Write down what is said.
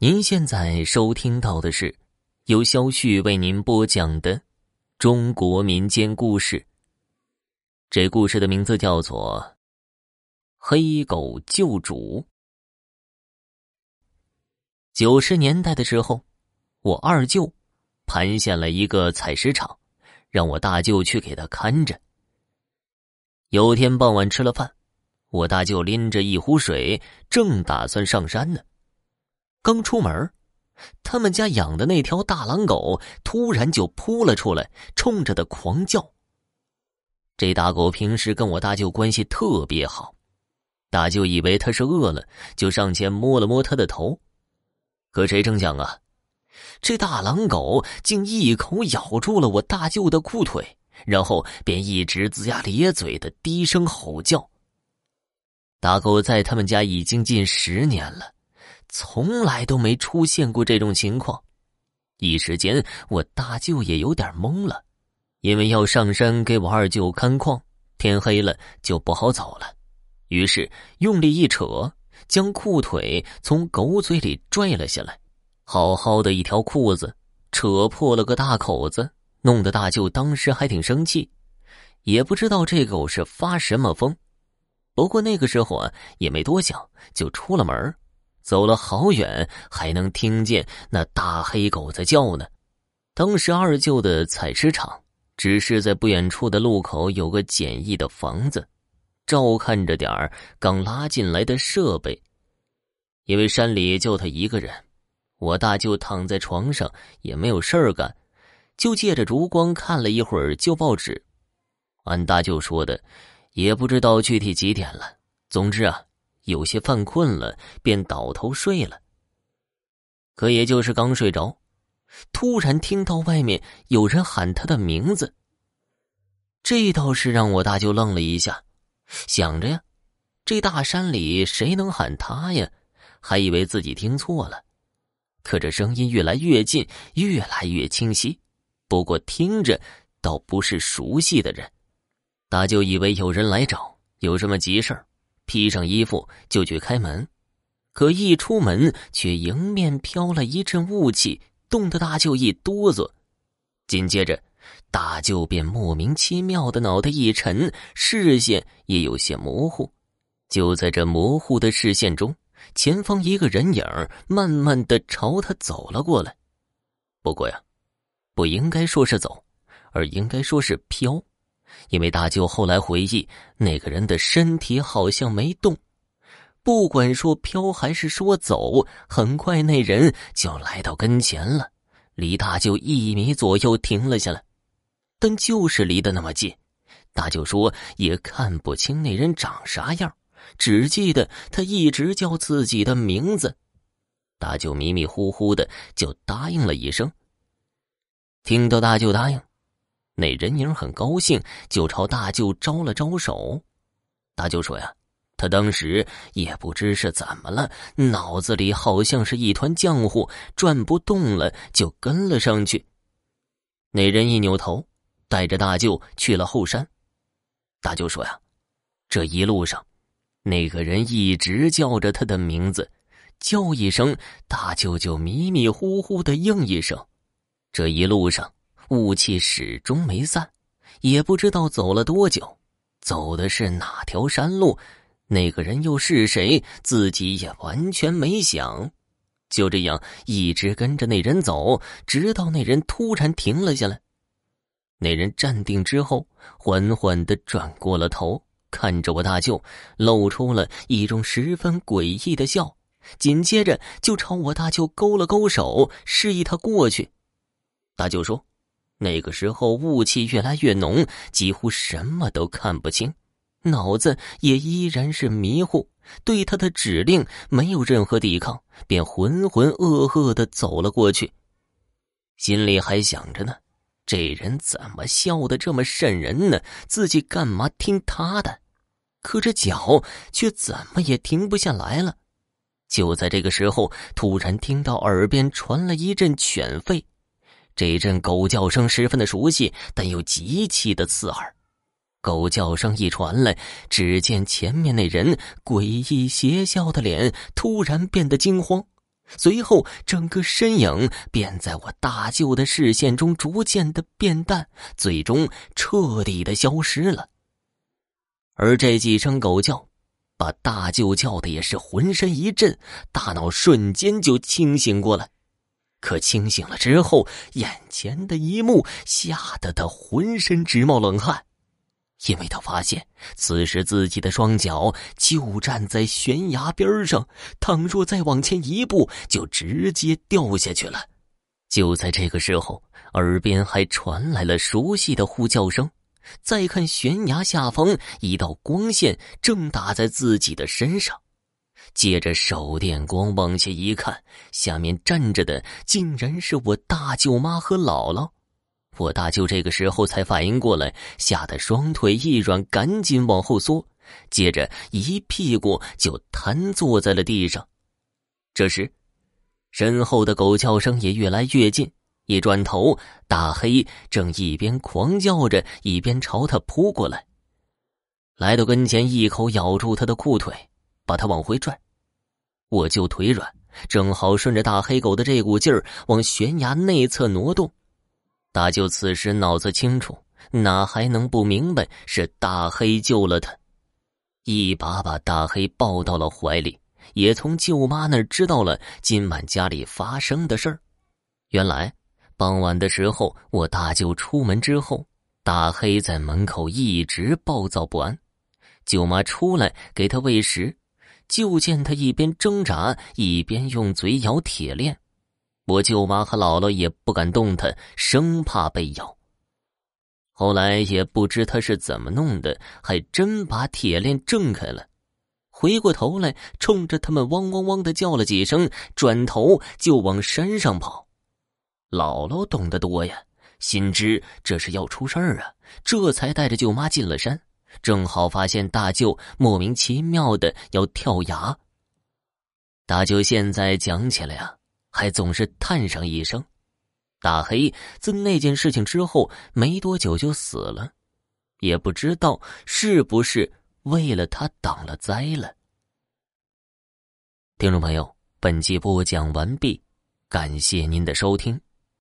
您现在收听到的是由肖旭为您播讲的中国民间故事。这故事的名字叫做《黑狗救主》。九十年代的时候，我二舅盘下了一个采石场，让我大舅去给他看着。有天傍晚吃了饭，我大舅拎着一壶水，正打算上山呢。刚出门，他们家养的那条大狼狗突然就扑了出来，冲着他狂叫。这大狗平时跟我大舅关系特别好，大舅以为它是饿了，就上前摸了摸它的头。可谁成想啊，这大狼狗竟一口咬住了我大舅的裤腿，然后便一直龇牙咧嘴的低声吼叫。大狗在他们家已经近十年了。从来都没出现过这种情况，一时间我大舅也有点懵了，因为要上山给我二舅看矿，天黑了就不好走了，于是用力一扯，将裤腿从狗嘴里拽了下来，好好的一条裤子，扯破了个大口子，弄得大舅当时还挺生气，也不知道这狗是发什么疯，不过那个时候啊也没多想，就出了门走了好远，还能听见那大黑狗在叫呢。当时二舅的采石场只是在不远处的路口有个简易的房子，照看着点儿刚拉进来的设备。因为山里就他一个人，我大舅躺在床上也没有事儿干，就借着烛光看了一会儿旧报纸。按大舅说的，也不知道具体几点了。总之啊。有些犯困了，便倒头睡了。可也就是刚睡着，突然听到外面有人喊他的名字。这倒是让我大舅愣了一下，想着呀，这大山里谁能喊他呀？还以为自己听错了。可这声音越来越近，越来越清晰，不过听着倒不是熟悉的人。大舅以为有人来找，有什么急事儿。披上衣服就去开门，可一出门却迎面飘了一阵雾气，冻得大舅一哆嗦。紧接着，大舅便莫名其妙的脑袋一沉，视线也有些模糊。就在这模糊的视线中，前方一个人影慢慢的朝他走了过来。不过呀，不应该说是走，而应该说是飘。因为大舅后来回忆，那个人的身体好像没动，不管说飘还是说走，很快那人就来到跟前了，离大舅一米左右停了下来，但就是离得那么近，大舅说也看不清那人长啥样，只记得他一直叫自己的名字，大舅迷迷糊糊的就答应了一声。听到大舅答应。那人影很高兴，就朝大舅招了招手。大舅说：“呀，他当时也不知是怎么了，脑子里好像是一团浆糊，转不动了，就跟了上去。”那人一扭头，带着大舅去了后山。大舅说：“呀，这一路上，那个人一直叫着他的名字，叫一声，大舅就迷迷糊糊的应一声。这一路上。”雾气始终没散，也不知道走了多久，走的是哪条山路，那个人又是谁，自己也完全没想。就这样一直跟着那人走，直到那人突然停了下来。那人站定之后，缓缓的转过了头，看着我大舅，露出了一种十分诡异的笑，紧接着就朝我大舅勾了勾手，示意他过去。大舅说。那个时候雾气越来越浓，几乎什么都看不清，脑子也依然是迷糊，对他的指令没有任何抵抗，便浑浑噩噩的走了过去，心里还想着呢：这人怎么笑得这么瘆人呢？自己干嘛听他的？可这脚却怎么也停不下来了。就在这个时候，突然听到耳边传来一阵犬吠。这阵狗叫声十分的熟悉，但又极其的刺耳。狗叫声一传来，只见前面那人诡异邪笑的脸突然变得惊慌，随后整个身影便在我大舅的视线中逐渐的变淡，最终彻底的消失了。而这几声狗叫，把大舅叫的也是浑身一震，大脑瞬间就清醒过来。可清醒了之后，眼前的一幕吓得他浑身直冒冷汗，因为他发现此时自己的双脚就站在悬崖边上，倘若再往前一步，就直接掉下去了。就在这个时候，耳边还传来了熟悉的呼叫声。再看悬崖下方，一道光线正打在自己的身上。借着手电光往下一看，下面站着的竟然是我大舅妈和姥姥。我大舅这个时候才反应过来，吓得双腿一软，赶紧往后缩，接着一屁股就瘫坐在了地上。这时，身后的狗叫声也越来越近。一转头，大黑正一边狂叫着，一边朝他扑过来。来到跟前，一口咬住他的裤腿，把他往回拽。我就腿软，正好顺着大黑狗的这股劲儿往悬崖内侧挪动。大舅此时脑子清楚，哪还能不明白是大黑救了他？一把把大黑抱到了怀里，也从舅妈那儿知道了今晚家里发生的事儿。原来。傍晚的时候，我大舅出门之后，大黑在门口一直暴躁不安。舅妈出来给他喂食，就见他一边挣扎，一边用嘴咬铁链。我舅妈和姥姥也不敢动他，生怕被咬。后来也不知他是怎么弄的，还真把铁链挣开了。回过头来，冲着他们汪汪汪的叫了几声，转头就往山上跑。姥姥懂得多呀，心知这是要出事儿啊，这才带着舅妈进了山。正好发现大舅莫名其妙的要跳崖。大舅现在讲起来呀，还总是叹上一声。大黑自那件事情之后没多久就死了，也不知道是不是为了他挡了灾了。听众朋友，本集播讲完毕，感谢您的收听。